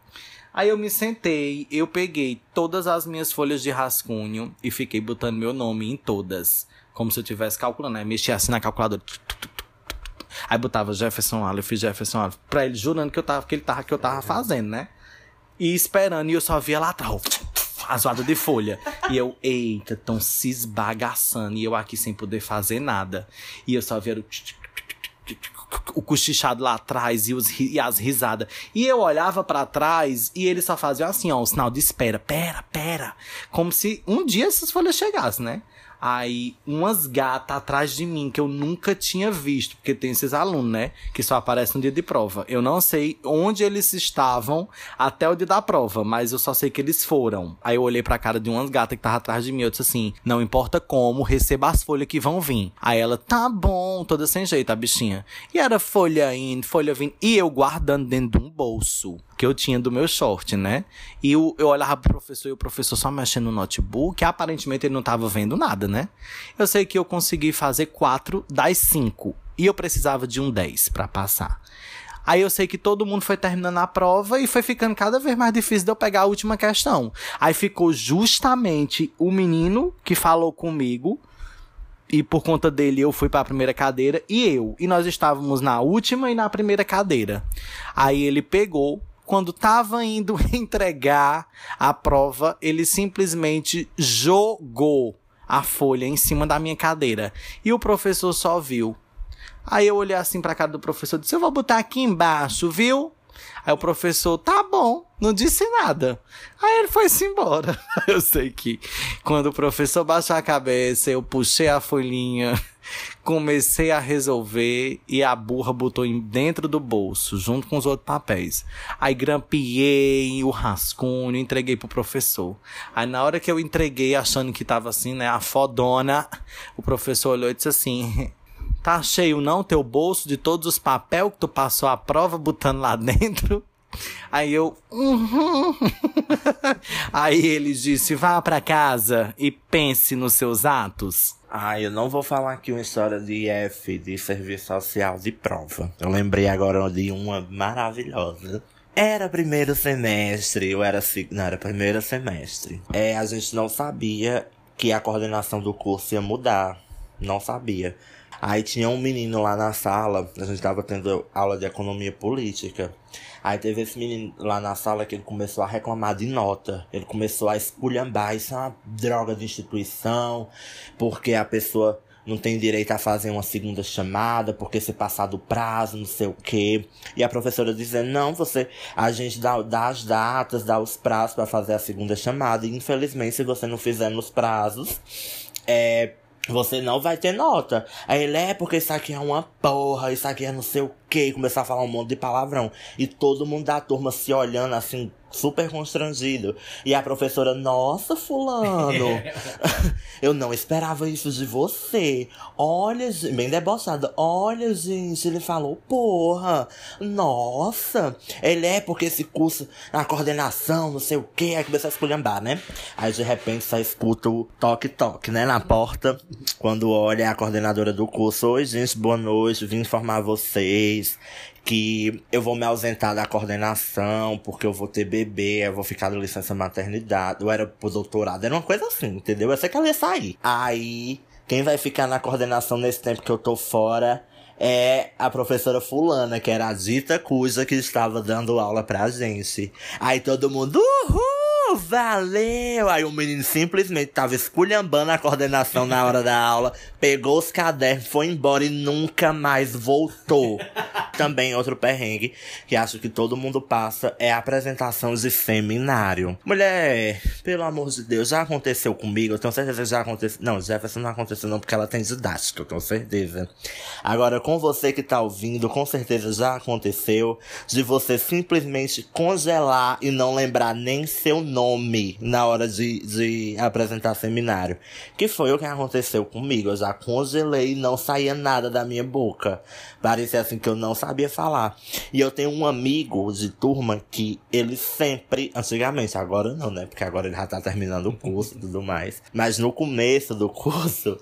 Aí eu me sentei, eu peguei todas as minhas folhas de rascunho e fiquei botando meu nome em todas como se eu estivesse calculando, né? Mexia assim na calculadora. Aí botava Jefferson Aleph, Jefferson Aleph, pra ele jurando que eu tava, que ele tava, que eu tava fazendo, né? E esperando, e eu só via lá atrás, a zoada de folha. E eu, eita, tão se esbagaçando, e eu aqui sem poder fazer nada. E eu só via o o cochichado lá atrás e, os, e as risadas. E eu olhava para trás e eles só faziam assim, ó, um sinal de espera. Pera, pera. Como se um dia essas folhas chegassem, né? Aí, umas gatas atrás de mim que eu nunca tinha visto, porque tem esses alunos, né? Que só aparecem no dia de prova. Eu não sei onde eles estavam até o dia da prova, mas eu só sei que eles foram. Aí eu olhei pra cara de umas gatas que tava atrás de mim, eu disse assim: não importa como, receba as folhas que vão vir. Aí ela, tá bom, toda sem jeito, a bichinha. E era folha indo, folha vindo, e eu guardando dentro de um bolso que eu tinha do meu short, né? E eu, eu olhava pro professor e o professor só mexendo no notebook, aparentemente ele não tava vendo nada, né? Eu sei que eu consegui fazer quatro das cinco. E eu precisava de um 10 para passar. Aí eu sei que todo mundo foi terminando a prova e foi ficando cada vez mais difícil de eu pegar a última questão. Aí ficou justamente o menino que falou comigo e por conta dele eu fui para a primeira cadeira e eu. E nós estávamos na última e na primeira cadeira. Aí ele pegou, quando estava indo entregar a prova, ele simplesmente jogou a folha em cima da minha cadeira. E o professor só viu. Aí eu olhei assim pra cara do professor e disse: Eu vou botar aqui embaixo, viu? Aí o professor, tá bom, não disse nada. Aí ele foi-se embora. Eu sei que quando o professor baixou a cabeça, eu puxei a folhinha, comecei a resolver e a burra botou dentro do bolso, junto com os outros papéis. Aí grampeei o rascunho, entreguei pro professor. Aí na hora que eu entreguei, achando que tava assim, né, a fodona, o professor olhou e disse assim: Tá cheio não teu bolso de todos os papéis que tu passou a prova botando lá dentro? Aí eu. Uhum. Aí ele disse: vá para casa e pense nos seus atos. Ah, eu não vou falar aqui uma história de F, de serviço social de prova. Eu lembrei agora de uma maravilhosa. Era primeiro semestre, eu era não era primeiro semestre. É, a gente não sabia que a coordenação do curso ia mudar. Não sabia. Aí tinha um menino lá na sala, a gente tava tendo aula de economia política. Aí teve esse menino lá na sala que ele começou a reclamar de nota. Ele começou a esculhambar, isso é uma droga de instituição, porque a pessoa não tem direito a fazer uma segunda chamada, porque se passar do prazo, não sei o quê. E a professora dizendo, não, você, a gente dá, dá as datas, dá os prazos para fazer a segunda chamada, e infelizmente, se você não fizer nos prazos, é, você não vai ter nota. Aí ele é porque isso aqui é uma porra, isso aqui é não sei o que, e começar a falar um monte de palavrão. E todo mundo da turma se olhando assim, super constrangido. E a professora, nossa, fulano, eu não esperava isso de você. Olha, bem debochada, olha, gente, ele falou, porra, nossa, ele é porque esse curso, a coordenação, não sei o que, aí começou a esculhambar, né? Aí de repente só escuta o toque-toque, né, na porta, quando olha a coordenadora do curso, oi gente, boa noite, vim informar vocês que eu vou me ausentar da coordenação porque eu vou ter bebê, eu vou ficar de licença maternidade, eu era pro doutorado, era uma coisa assim, entendeu? Eu sei que ela ia sair. Aí, quem vai ficar na coordenação nesse tempo que eu tô fora é a professora fulana, que era a dita cuja que estava dando aula pra gente. Aí todo mundo, uhul! Valeu! Aí o menino simplesmente tava esculhambando a coordenação na hora da aula, pegou os cadernos, foi embora e nunca mais voltou. Também outro perrengue que acho que todo mundo passa é a apresentação de seminário. Mulher, pelo amor de Deus, já aconteceu comigo, eu tenho certeza que já aconteceu. Não, Jefferson não aconteceu não porque ela tem didática, eu tenho certeza. Agora, com você que tá ouvindo, com certeza já aconteceu de você simplesmente congelar e não lembrar nem seu nome nome na hora de, de apresentar seminário. Que foi o que aconteceu comigo. Eu já congelei e não saía nada da minha boca. Parecia assim que eu não sabia falar. E eu tenho um amigo de turma que ele sempre, antigamente, agora não, né? Porque agora ele já tá terminando o curso e tudo mais. Mas no começo do curso,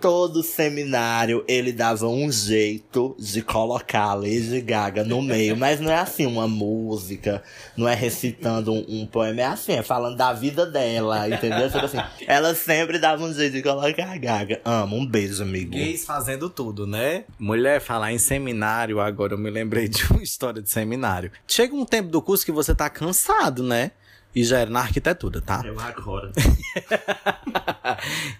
todo seminário ele dava um jeito de colocar a Lady Gaga no meio. Mas não é assim uma música, não é recitando um, um poema, é assim, é falando da vida dela, entendeu? Tipo assim, ela sempre dava um jeito de colocar a Gaga. Amo, um beijo, amigo. Gays fazendo tudo, né? Mulher, falar em seminário, agora eu me lembrei de uma história de seminário. Chega um tempo do curso que você tá cansado, né? E já era na arquitetura, tá? Eu agora.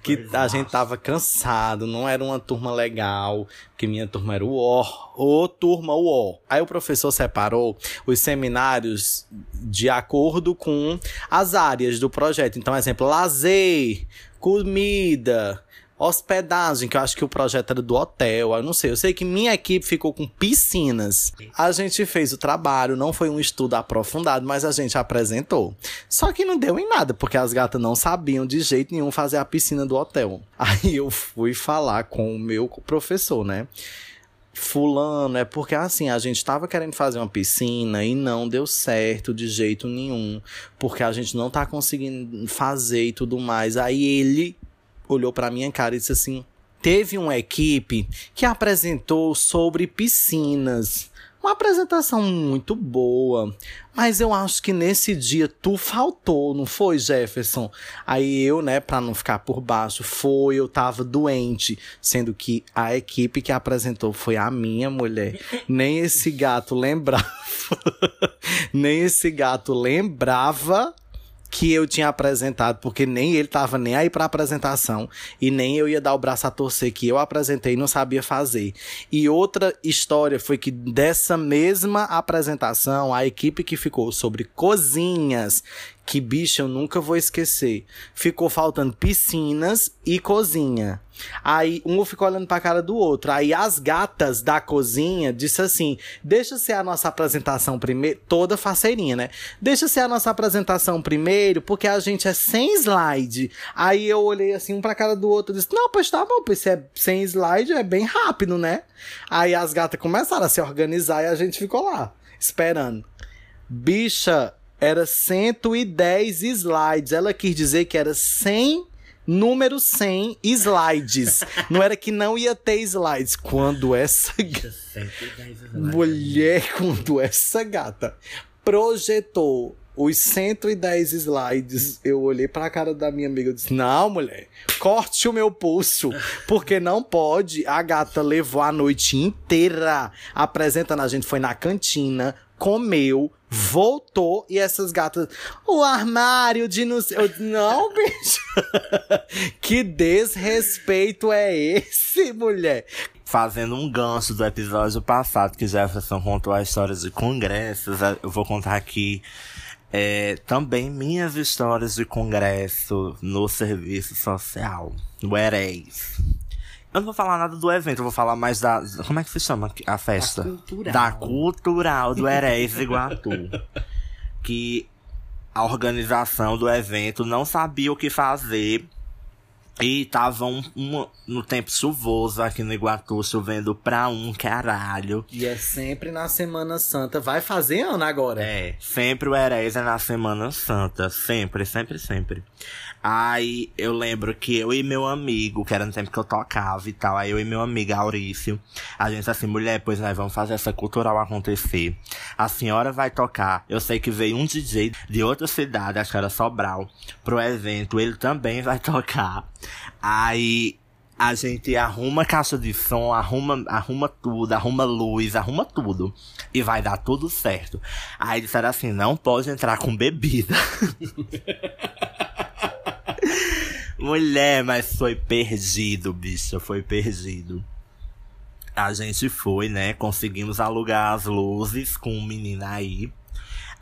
que pois a gente tava cansado, não era uma turma legal, que minha turma era o O, o turma o O. Aí o professor separou os seminários de acordo com as áreas do projeto. Então, exemplo, lazer, comida, hospedagem, que eu acho que o projeto era do hotel, eu não sei. Eu sei que minha equipe ficou com piscinas. A gente fez o trabalho, não foi um estudo aprofundado, mas a gente apresentou. Só que não deu em nada, porque as gatas não sabiam de jeito nenhum fazer a piscina do hotel. Aí eu fui falar com o meu professor, né? fulano, é porque assim, a gente tava querendo fazer uma piscina e não deu certo de jeito nenhum, porque a gente não tá conseguindo fazer e tudo mais. Aí ele olhou para minha cara e disse assim: teve uma equipe que apresentou sobre piscinas. Uma apresentação muito boa, mas eu acho que nesse dia tu faltou, não foi, Jefferson? Aí eu, né, para não ficar por baixo, foi, eu tava doente, sendo que a equipe que apresentou foi a minha mulher. Nem esse gato lembrava. Nem esse gato lembrava que eu tinha apresentado, porque nem ele tava nem aí para apresentação e nem eu ia dar o braço a torcer que eu apresentei e não sabia fazer. E outra história foi que dessa mesma apresentação, a equipe que ficou sobre cozinhas, que bicho eu nunca vou esquecer. Ficou faltando piscinas e cozinha. Aí um ficou olhando pra cara do outro. Aí as gatas da cozinha disse assim: Deixa ser a nossa apresentação primeiro. Toda faceirinha, né? Deixa ser a nossa apresentação primeiro, porque a gente é sem slide. Aí eu olhei assim um pra cara do outro e disse: Não, pois tá bom, pois se é sem slide é bem rápido, né? Aí as gatas começaram a se organizar e a gente ficou lá, esperando. Bicha, era 110 slides. Ela quis dizer que era 100 número 100 slides. não era que não ia ter slides. Quando essa mulher, quando essa gata projetou os 110 slides, eu olhei pra cara da minha amiga e disse: Não, mulher, corte o meu pulso, porque não pode. A gata levou a noite inteira apresentando. A gente foi na cantina, comeu, voltou e essas gatas. O armário de não sei. Não, bicho. que desrespeito é esse, mulher? Fazendo um gancho do episódio passado que Jefferson contou a história de congressos, eu vou contar aqui é, também minhas histórias de congresso no serviço social, o ERES. Eu não vou falar nada do evento, eu vou falar mais da. Como é que se chama a festa? Da cultural. Da cultural do Eres Iguatu. que a organização do evento não sabia o que fazer e tava um, um, no tempo chuvoso aqui no Iguatu, chovendo pra um caralho. E é sempre na Semana Santa. Vai fazer ano agora. É, sempre o Herés é na Semana Santa. Sempre, sempre, sempre. Aí eu lembro que eu e meu amigo, que era no tempo que eu tocava e tal, aí eu e meu amigo Aurício, a gente assim, mulher, pois nós vamos fazer essa cultural acontecer. A senhora vai tocar. Eu sei que veio um DJ de outra cidade, acho que era Sobral, pro evento, ele também vai tocar. Aí a gente arruma caixa de som, arruma, arruma tudo, arruma luz, arruma tudo. E vai dar tudo certo. Aí disseram assim, não pode entrar com bebida. Mulher, mas foi perdido, bicho, foi perdido. A gente foi, né? Conseguimos alugar as luzes com um menino aí.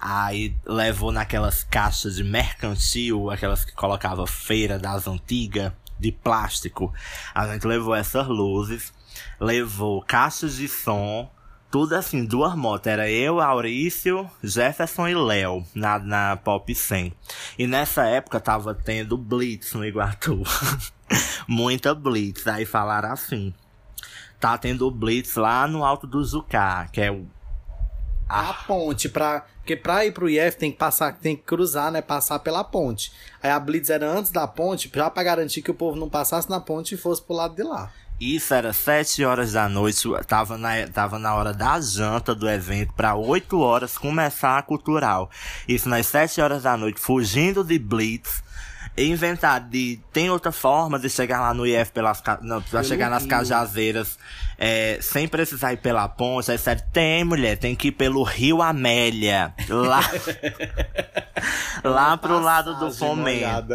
Aí levou naquelas caixas de mercantil, aquelas que colocava feira das antigas, de plástico. A gente levou essas luzes, levou caixas de som, tudo assim, duas motos. Era eu, Aurício, Jefferson e Léo na, na Pop 100. E nessa época tava tendo Blitz no Iguatu. Muita Blitz. Aí falaram assim. Tá tendo Blitz lá no Alto do Zucá, que é o. A ponte pra. Porque pra ir pro IF tem que passar, tem que cruzar, né? Passar pela ponte. Aí a Blitz era antes da ponte, já pra garantir que o povo não passasse na ponte e fosse pro lado de lá. Isso era sete horas da noite, tava na, tava na hora da janta do evento, para oito horas começar a cultural. Isso nas sete horas da noite, fugindo de Blitz, inventar de. Tem outra forma de chegar lá no IF pelas. Não, pra chegar nas Cajazeiras é, sem precisar ir pela ponte. É sério, tem, mulher, tem que ir pelo Rio Amélia. Lá. lá pro lado do fomento.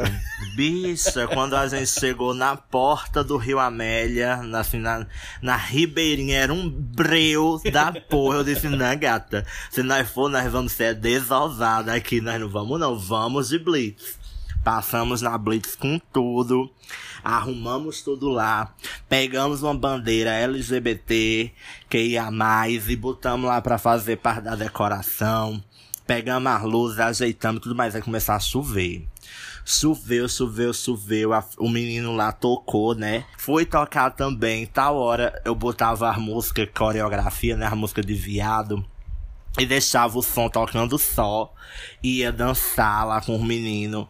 Bicha, quando a gente chegou na porta do Rio Amélia, assim, na, na Ribeirinha, era um breu da porra. Eu disse, não, gata, se nós for, nós vamos ser desousados aqui, nós não vamos não, vamos de Blitz. Passamos na Blitz com tudo, arrumamos tudo lá, pegamos uma bandeira LGBT que ia mais e botamos lá para fazer parte da decoração. Pegamos as luzes, ajeitamos tudo mais, aí começar a chover. Choveu, choveu, choveu. A, o menino lá tocou, né? Foi tocar também. Tal hora eu botava a música, coreografia, né? A música de viado. E deixava o som tocando só. Ia dançar lá com o menino.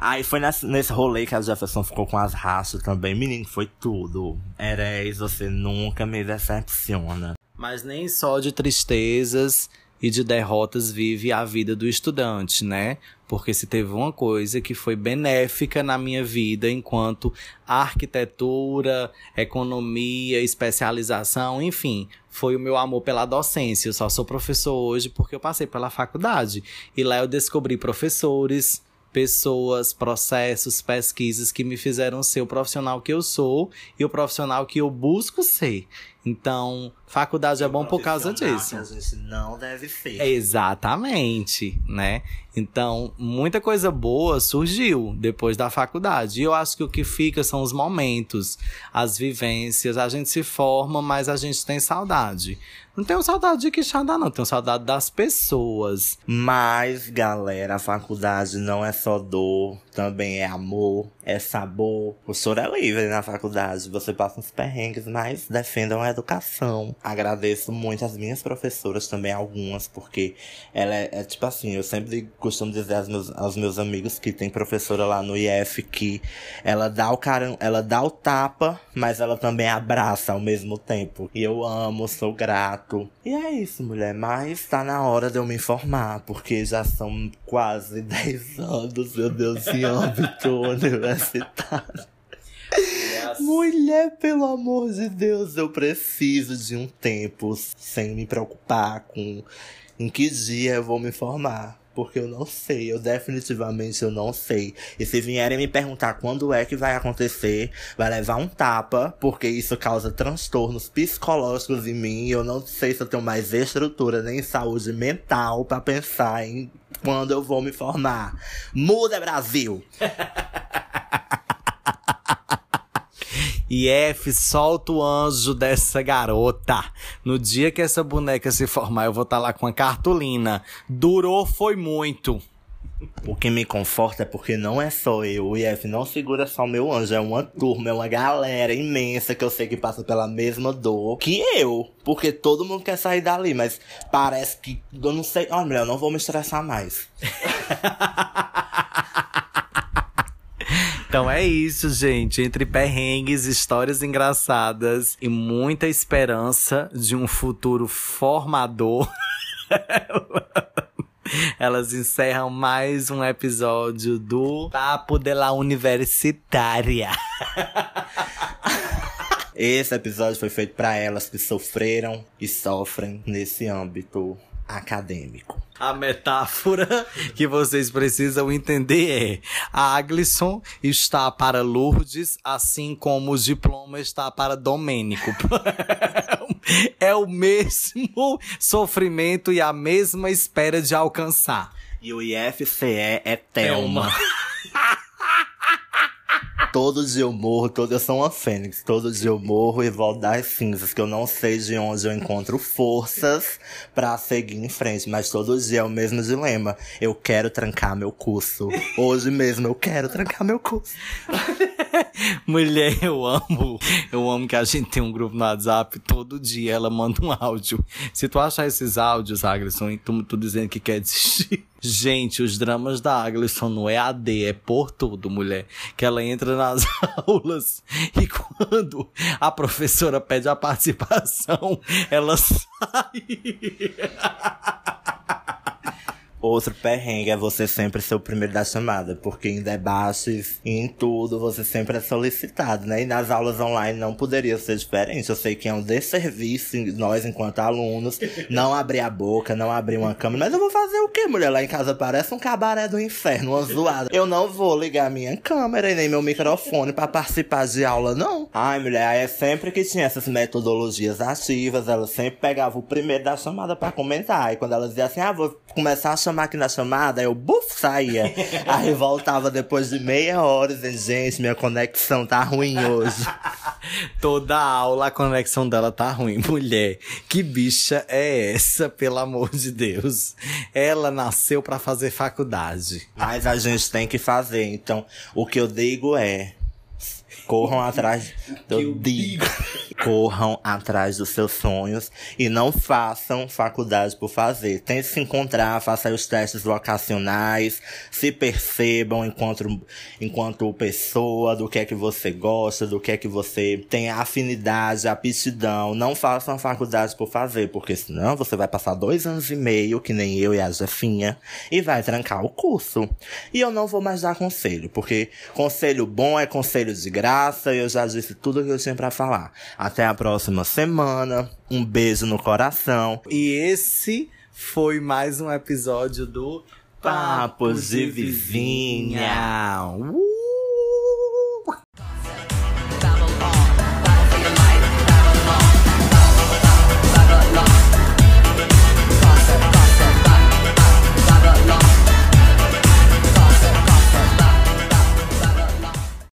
Aí foi nesse, nesse rolê que a Jefferson ficou com as raças também. Menino, foi tudo. Eres, você nunca me decepciona. Mas nem só de tristezas e de derrotas vive a vida do estudante, né? Porque se teve uma coisa que foi benéfica na minha vida enquanto arquitetura, economia, especialização, enfim, foi o meu amor pela docência. Eu só sou professor hoje porque eu passei pela faculdade. E lá eu descobri professores, pessoas, processos, pesquisas que me fizeram ser o profissional que eu sou e o profissional que eu busco ser. Então, faculdade é bom por causa disso. Que a gente não deve ser. Exatamente, né? Então, muita coisa boa surgiu depois da faculdade. E eu acho que o que fica são os momentos, as vivências. A gente se forma, mas a gente tem saudade. Não tenho saudade de Quixadá, não. Tenho saudade das pessoas. Mas, galera, a faculdade não é só dor, também é amor, é sabor. O senhor é livre na faculdade. Você passa uns perrengues, mas defendam educação. Agradeço muito as minhas professoras também, algumas, porque ela é, é tipo assim, eu sempre costumo dizer aos meus, aos meus amigos que tem professora lá no IF que ela dá o caram, ela dá o tapa, mas ela também abraça ao mesmo tempo. E eu amo, sou grato. E é isso, mulher. Mas tá na hora de eu me informar, porque já são quase 10 anos, meu Deus, em âmbito universitário. Mulher, pelo amor de Deus, eu preciso de um tempo sem me preocupar com em que dia eu vou me formar. Porque eu não sei, eu definitivamente eu não sei. E se vierem me perguntar quando é que vai acontecer, vai levar um tapa, porque isso causa transtornos psicológicos em mim. Eu não sei se eu tenho mais estrutura nem saúde mental para pensar em quando eu vou me formar. Muda, Brasil! E F, solta o anjo dessa garota. No dia que essa boneca se formar, eu vou estar tá lá com a cartolina. Durou foi muito. O que me conforta é porque não é só eu. O IF não segura só o meu anjo. É uma turma, é uma galera imensa que eu sei que passa pela mesma dor que eu. Porque todo mundo quer sair dali, mas parece que. Eu não sei. Olha, eu não vou me estressar mais. Então é isso, gente. Entre perrengues, histórias engraçadas e muita esperança de um futuro formador. Elas encerram mais um episódio do Papo de la Universitária. Esse episódio foi feito para elas que sofreram e sofrem nesse âmbito acadêmico. A metáfora que vocês precisam entender é: a Aglisson está para Lourdes, assim como o diploma está para Domênico. é o mesmo sofrimento e a mesma espera de alcançar. E o IFCE é Thelma. Todo dia eu morro, todo eu sou uma fênix. Todo dia eu morro e volto das cinzas, que eu não sei de onde eu encontro forças para seguir em frente. Mas todo dia é o mesmo dilema. Eu quero trancar meu curso. Hoje mesmo eu quero trancar meu curso. Mulher, eu amo. Eu amo que a gente tem um grupo no WhatsApp. Todo dia ela manda um áudio. Se tu achar esses áudios, Aglisson, tu, tu dizendo que quer desistir. Gente, os dramas da Aglisson no EAD é por tudo, mulher. Que ela entra nas aulas e quando a professora pede a participação, ela sai. Outro perrengue é você sempre ser o primeiro da chamada, porque em debates e em tudo você sempre é solicitado, né? E nas aulas online não poderia ser diferente. Eu sei que é um desserviço nós, enquanto alunos, não abrir a boca, não abrir uma câmera. Mas eu vou fazer o quê, mulher? Lá em casa parece um cabaré do inferno, uma zoada. Eu não vou ligar minha câmera e nem meu microfone para participar de aula, não. Ai, mulher, aí é sempre que tinha essas metodologias ativas, ela sempre pegava o primeiro da chamada para comentar. E quando ela dizia assim, ah, vou começar a chamar aqui na chamada, eu buf, saía. Aí voltava depois de meia hora e gente, minha conexão tá ruim hoje. Toda aula a conexão dela tá ruim. Mulher, que bicha é essa, pelo amor de Deus? Ela nasceu para fazer faculdade. Mas a gente tem que fazer. Então, o que eu digo é: corram atrás. Eu digo. Corram atrás dos seus sonhos e não façam faculdade por fazer. Tente se encontrar, faça os testes vocacionais, se percebam enquanto, enquanto pessoa, do que é que você gosta, do que é que você tem afinidade, aptidão. Não façam faculdade por fazer, porque senão você vai passar dois anos e meio, que nem eu e a Jefinha, e vai trancar o curso. E eu não vou mais dar conselho, porque conselho bom é conselho de graça, e eu já disse tudo o que eu tinha para falar. Até a próxima semana. Um beijo no coração. E esse foi mais um episódio do Papos de Vizinha. Uh!